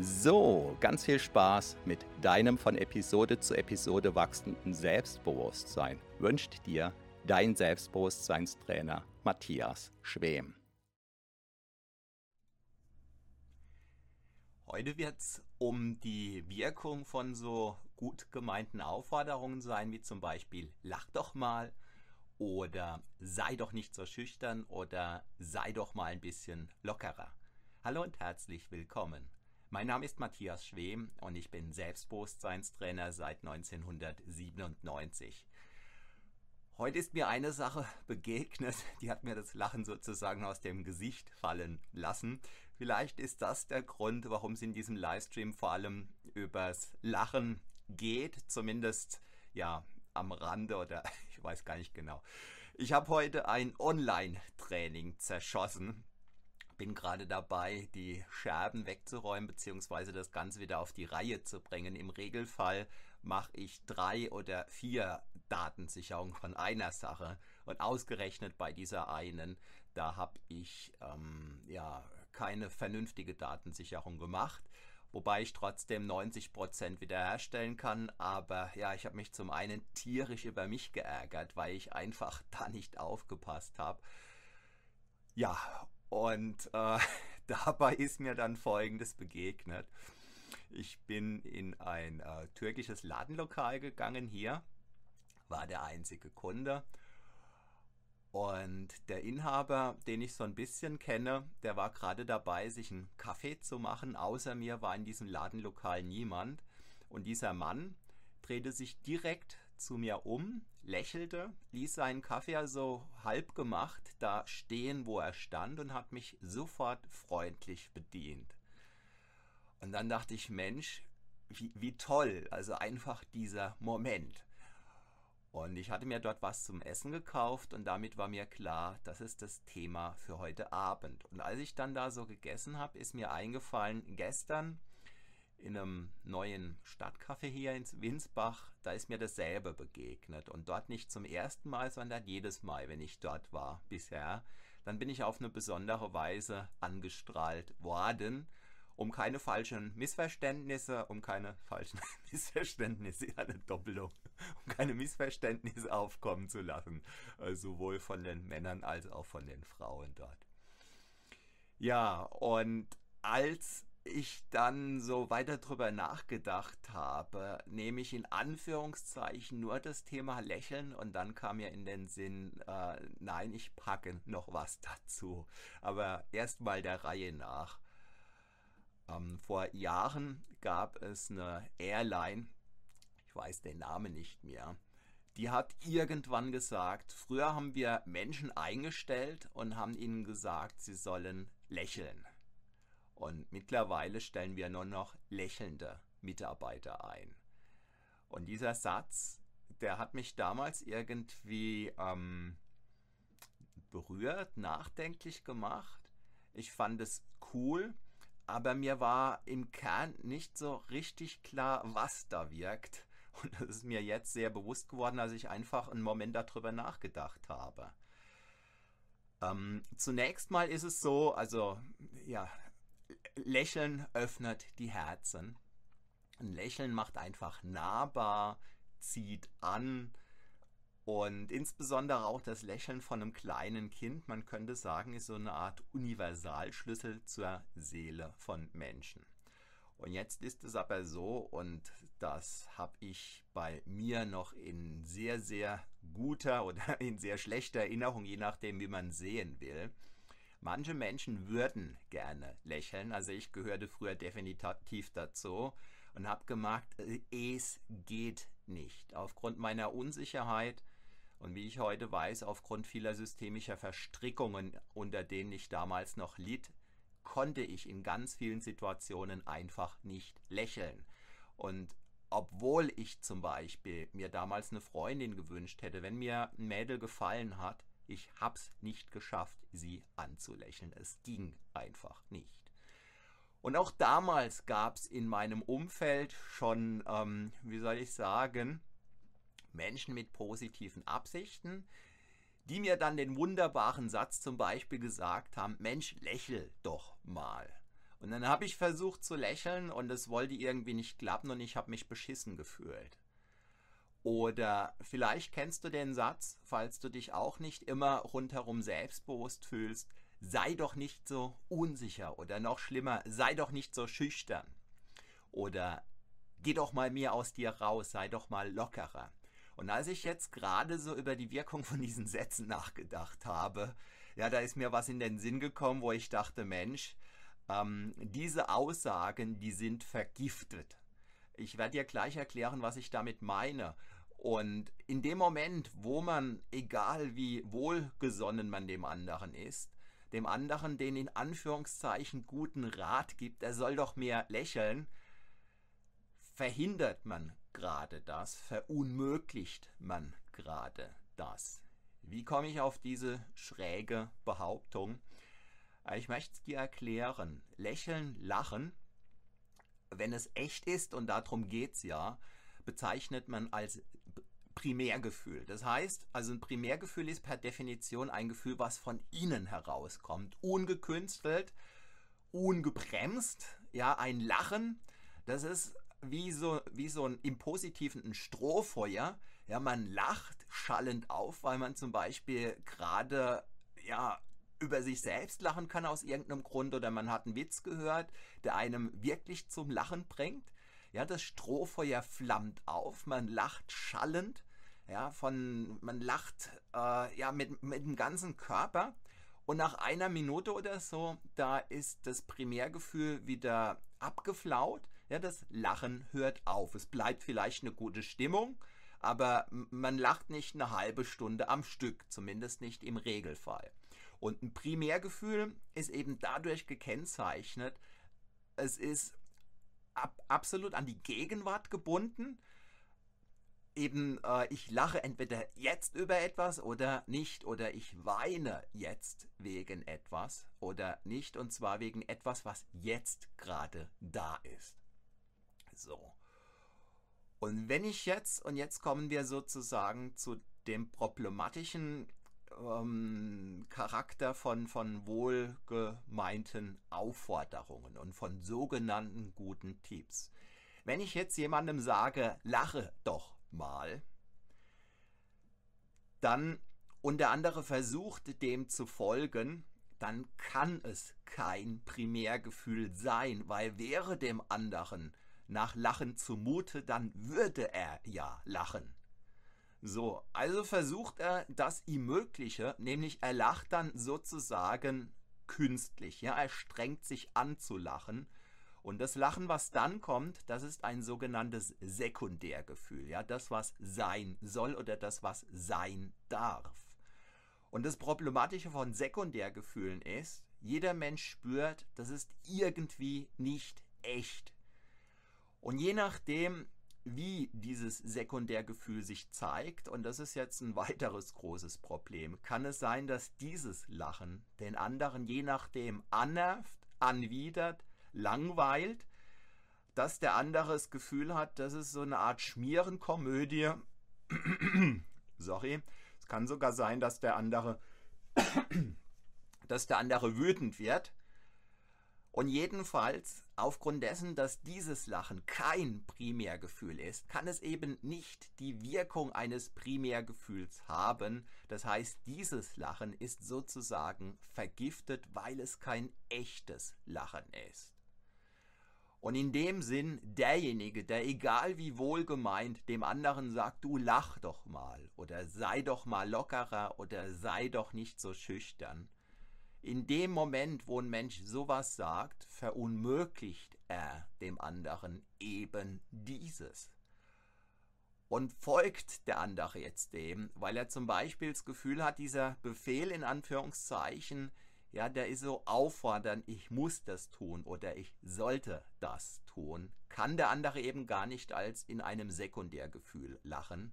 So, ganz viel Spaß mit deinem von Episode zu Episode wachsenden Selbstbewusstsein wünscht dir dein Selbstbewusstseinstrainer Matthias Schwem. Heute wird es um die Wirkung von so gut gemeinten Aufforderungen sein, wie zum Beispiel lach doch mal oder sei doch nicht so schüchtern oder sei doch mal ein bisschen lockerer. Hallo und herzlich willkommen. Mein Name ist Matthias Schwem und ich bin Selbstbewusstseinstrainer seit 1997. Heute ist mir eine Sache begegnet, die hat mir das Lachen sozusagen aus dem Gesicht fallen lassen. Vielleicht ist das der Grund, warum es in diesem Livestream vor allem übers Lachen geht, zumindest ja am Rande oder ich weiß gar nicht genau. Ich habe heute ein Online-Training zerschossen bin gerade dabei, die Scherben wegzuräumen bzw. das Ganze wieder auf die Reihe zu bringen. Im Regelfall mache ich drei oder vier Datensicherungen von einer Sache und ausgerechnet bei dieser einen, da habe ich ähm, ja keine vernünftige Datensicherung gemacht. Wobei ich trotzdem 90% wiederherstellen kann. Aber ja, ich habe mich zum einen tierisch über mich geärgert, weil ich einfach da nicht aufgepasst habe. Ja, und äh, dabei ist mir dann Folgendes begegnet. Ich bin in ein äh, türkisches Ladenlokal gegangen hier, war der einzige Kunde. Und der Inhaber, den ich so ein bisschen kenne, der war gerade dabei, sich einen Kaffee zu machen. Außer mir war in diesem Ladenlokal niemand. Und dieser Mann drehte sich direkt zu mir um, lächelte, ließ seinen Kaffee also halb gemacht da stehen, wo er stand und hat mich sofort freundlich bedient. Und dann dachte ich, Mensch, wie, wie toll, also einfach dieser Moment. Und ich hatte mir dort was zum Essen gekauft und damit war mir klar, das ist das Thema für heute Abend. Und als ich dann da so gegessen habe, ist mir eingefallen, gestern in einem neuen Stadtcafé hier in Winsbach, da ist mir dasselbe begegnet. Und dort nicht zum ersten Mal, sondern jedes Mal, wenn ich dort war bisher, dann bin ich auf eine besondere Weise angestrahlt worden, um keine falschen Missverständnisse, um keine falschen Missverständnisse, eine Doppelung, um keine Missverständnisse aufkommen zu lassen, äh, sowohl von den Männern als auch von den Frauen dort. Ja, und als ich dann so weiter drüber nachgedacht habe, nehme ich in Anführungszeichen nur das Thema Lächeln und dann kam mir in den Sinn, äh, nein, ich packe noch was dazu. Aber erstmal der Reihe nach. Ähm, vor Jahren gab es eine Airline, ich weiß den Namen nicht mehr, die hat irgendwann gesagt, früher haben wir Menschen eingestellt und haben ihnen gesagt, sie sollen lächeln. Und mittlerweile stellen wir nur noch lächelnde Mitarbeiter ein. Und dieser Satz, der hat mich damals irgendwie ähm, berührt, nachdenklich gemacht. Ich fand es cool, aber mir war im Kern nicht so richtig klar, was da wirkt. Und das ist mir jetzt sehr bewusst geworden, als ich einfach einen Moment darüber nachgedacht habe. Ähm, zunächst mal ist es so, also ja, Lächeln öffnet die Herzen. Ein Lächeln macht einfach nahbar, zieht an. Und insbesondere auch das Lächeln von einem kleinen Kind, man könnte sagen, ist so eine Art Universalschlüssel zur Seele von Menschen. Und jetzt ist es aber so, und das habe ich bei mir noch in sehr, sehr guter oder in sehr schlechter Erinnerung, je nachdem, wie man sehen will. Manche Menschen würden gerne lächeln, also ich gehörte früher definitiv dazu und habe gemerkt, äh, es geht nicht. Aufgrund meiner Unsicherheit und wie ich heute weiß, aufgrund vieler systemischer Verstrickungen, unter denen ich damals noch litt, konnte ich in ganz vielen Situationen einfach nicht lächeln. Und obwohl ich zum Beispiel mir damals eine Freundin gewünscht hätte, wenn mir ein Mädel gefallen hat, ich hab's nicht geschafft, sie anzulächeln. Es ging einfach nicht. Und auch damals gab es in meinem Umfeld schon, ähm, wie soll ich sagen, Menschen mit positiven Absichten, die mir dann den wunderbaren Satz zum Beispiel gesagt haben, Mensch, lächel doch mal. Und dann habe ich versucht zu lächeln und es wollte irgendwie nicht klappen und ich habe mich beschissen gefühlt. Oder vielleicht kennst du den Satz, falls du dich auch nicht immer rundherum selbstbewusst fühlst, sei doch nicht so unsicher oder noch schlimmer, sei doch nicht so schüchtern. Oder geh doch mal mehr aus dir raus, sei doch mal lockerer. Und als ich jetzt gerade so über die Wirkung von diesen Sätzen nachgedacht habe, ja, da ist mir was in den Sinn gekommen, wo ich dachte, Mensch, ähm, diese Aussagen, die sind vergiftet. Ich werde dir gleich erklären, was ich damit meine. Und in dem Moment, wo man, egal wie wohlgesonnen man dem anderen ist, dem anderen den in Anführungszeichen guten Rat gibt, er soll doch mehr lächeln, verhindert man gerade das, verunmöglicht man gerade das. Wie komme ich auf diese schräge Behauptung? Ich möchte es dir erklären. Lächeln, lachen, wenn es echt ist, und darum geht es ja, bezeichnet man als Primärgefühl. Das heißt, also ein Primärgefühl ist per Definition ein Gefühl, was von innen herauskommt. Ungekünstelt, ungebremst, ja, ein Lachen. Das ist wie so, wie so ein im Positiven ein Strohfeuer. Ja, man lacht schallend auf, weil man zum Beispiel gerade ja, über sich selbst lachen kann aus irgendeinem Grund oder man hat einen Witz gehört, der einem wirklich zum Lachen bringt. Ja, das Strohfeuer flammt auf, man lacht schallend, ja, von, man lacht äh, ja, mit, mit dem ganzen Körper. Und nach einer Minute oder so, da ist das Primärgefühl wieder abgeflaut ja, das Lachen hört auf. Es bleibt vielleicht eine gute Stimmung, aber man lacht nicht eine halbe Stunde am Stück, zumindest nicht im Regelfall. Und ein Primärgefühl ist eben dadurch gekennzeichnet, es ist ab, absolut an die Gegenwart gebunden. Eben, äh, ich lache entweder jetzt über etwas oder nicht, oder ich weine jetzt wegen etwas oder nicht, und zwar wegen etwas, was jetzt gerade da ist. So. Und wenn ich jetzt, und jetzt kommen wir sozusagen zu dem problematischen ähm, Charakter von, von wohlgemeinten Aufforderungen und von sogenannten guten Tipps. Wenn ich jetzt jemandem sage, lache doch mal, dann und der andere versucht dem zu folgen, dann kann es kein Primärgefühl sein, weil wäre dem anderen nach Lachen zumute, dann würde er ja lachen. So, also versucht er das ihm Mögliche, nämlich er lacht dann sozusagen künstlich. Ja, er strengt sich an zu lachen. Und das Lachen, was dann kommt, das ist ein sogenanntes Sekundärgefühl. Ja, das, was sein soll oder das, was sein darf. Und das Problematische von Sekundärgefühlen ist, jeder Mensch spürt, das ist irgendwie nicht echt. Und je nachdem, wie dieses Sekundärgefühl sich zeigt, und das ist jetzt ein weiteres großes Problem, kann es sein, dass dieses Lachen den anderen je nachdem annervt, anwidert, langweilt, dass der andere das Gefühl hat, das ist so eine Art Schmierenkomödie. Sorry. Es kann sogar sein, dass der andere, dass der andere wütend wird Und jedenfalls, aufgrund dessen, dass dieses Lachen kein Primärgefühl ist, kann es eben nicht die Wirkung eines Primärgefühls haben. Das heißt, dieses Lachen ist sozusagen vergiftet, weil es kein echtes Lachen ist. Und in dem Sinn, derjenige, der egal wie wohlgemeint dem anderen sagt, du lach doch mal oder sei doch mal lockerer oder sei doch nicht so schüchtern, in dem Moment, wo ein Mensch sowas sagt, verunmöglicht er dem anderen eben dieses. Und folgt der andere jetzt dem, weil er zum Beispiel das Gefühl hat, dieser Befehl in Anführungszeichen, ja, der ist so auffordernd, ich muss das tun oder ich sollte das tun, kann der andere eben gar nicht als in einem Sekundärgefühl lachen,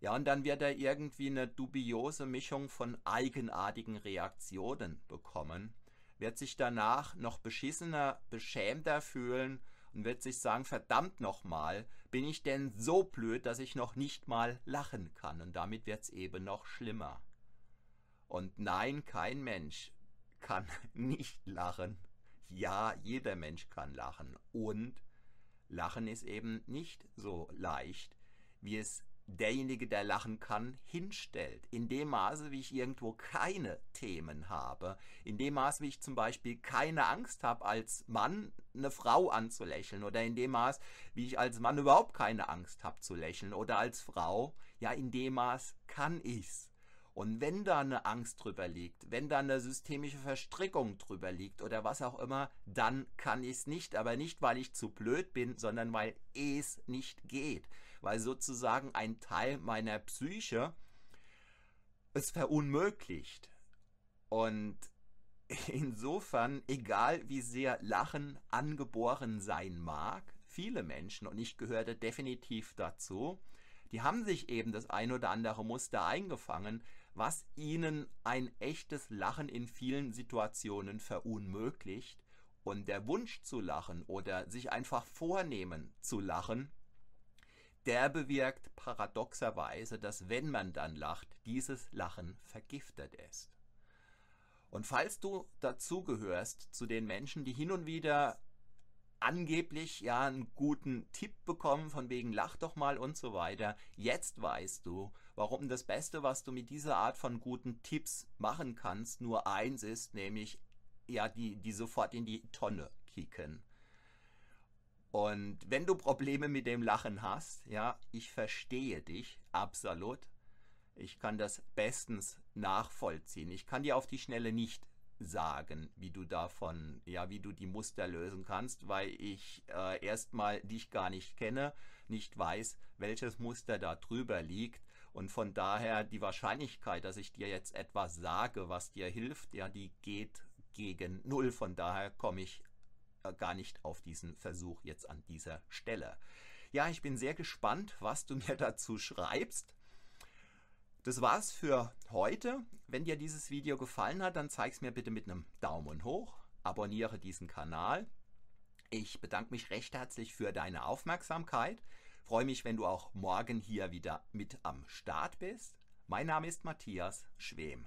ja, und dann wird er irgendwie eine dubiose Mischung von eigenartigen Reaktionen bekommen, wird sich danach noch beschissener, beschämter fühlen und wird sich sagen, verdammt nochmal, bin ich denn so blöd, dass ich noch nicht mal lachen kann? Und damit wird es eben noch schlimmer. Und nein, kein Mensch kann nicht lachen. Ja, jeder Mensch kann lachen. Und Lachen ist eben nicht so leicht, wie es derjenige, der lachen kann, hinstellt. In dem Maße, wie ich irgendwo keine Themen habe, in dem Maße, wie ich zum Beispiel keine Angst habe, als Mann eine Frau anzulächeln oder in dem Maß, wie ich als Mann überhaupt keine Angst habe zu lächeln oder als Frau, ja, in dem Maß kann ich's. Und wenn da eine Angst drüber liegt, wenn da eine systemische Verstrickung drüber liegt oder was auch immer, dann kann ich es nicht. Aber nicht, weil ich zu blöd bin, sondern weil es nicht geht weil sozusagen ein Teil meiner Psyche es verunmöglicht. Und insofern, egal wie sehr Lachen angeboren sein mag, viele Menschen, und ich gehörte definitiv dazu, die haben sich eben das ein oder andere Muster eingefangen, was ihnen ein echtes Lachen in vielen Situationen verunmöglicht. Und der Wunsch zu lachen oder sich einfach vornehmen zu lachen, der bewirkt paradoxerweise, dass wenn man dann lacht, dieses Lachen vergiftet ist. Und falls du dazugehörst zu den Menschen, die hin und wieder angeblich ja einen guten Tipp bekommen, von wegen lach doch mal und so weiter, jetzt weißt du, warum das Beste, was du mit dieser Art von guten Tipps machen kannst, nur eins ist, nämlich ja, die, die sofort in die Tonne kicken. Und wenn du Probleme mit dem Lachen hast, ja, ich verstehe dich absolut. Ich kann das bestens nachvollziehen. Ich kann dir auf die Schnelle nicht sagen, wie du davon, ja, wie du die Muster lösen kannst, weil ich äh, erstmal dich gar nicht kenne, nicht weiß, welches Muster da drüber liegt. Und von daher die Wahrscheinlichkeit, dass ich dir jetzt etwas sage, was dir hilft, ja, die geht gegen null. Von daher komme ich äh, gar nicht auf diesen Versuch jetzt an dieser Stelle. Ja, ich bin sehr gespannt, was du mir dazu schreibst. Das war's für heute. Wenn dir dieses Video gefallen hat, dann zeig es mir bitte mit einem Daumen hoch. Abonniere diesen Kanal. Ich bedanke mich recht herzlich für deine Aufmerksamkeit. Freue mich, wenn du auch morgen hier wieder mit am Start bist. Mein Name ist Matthias Schwem.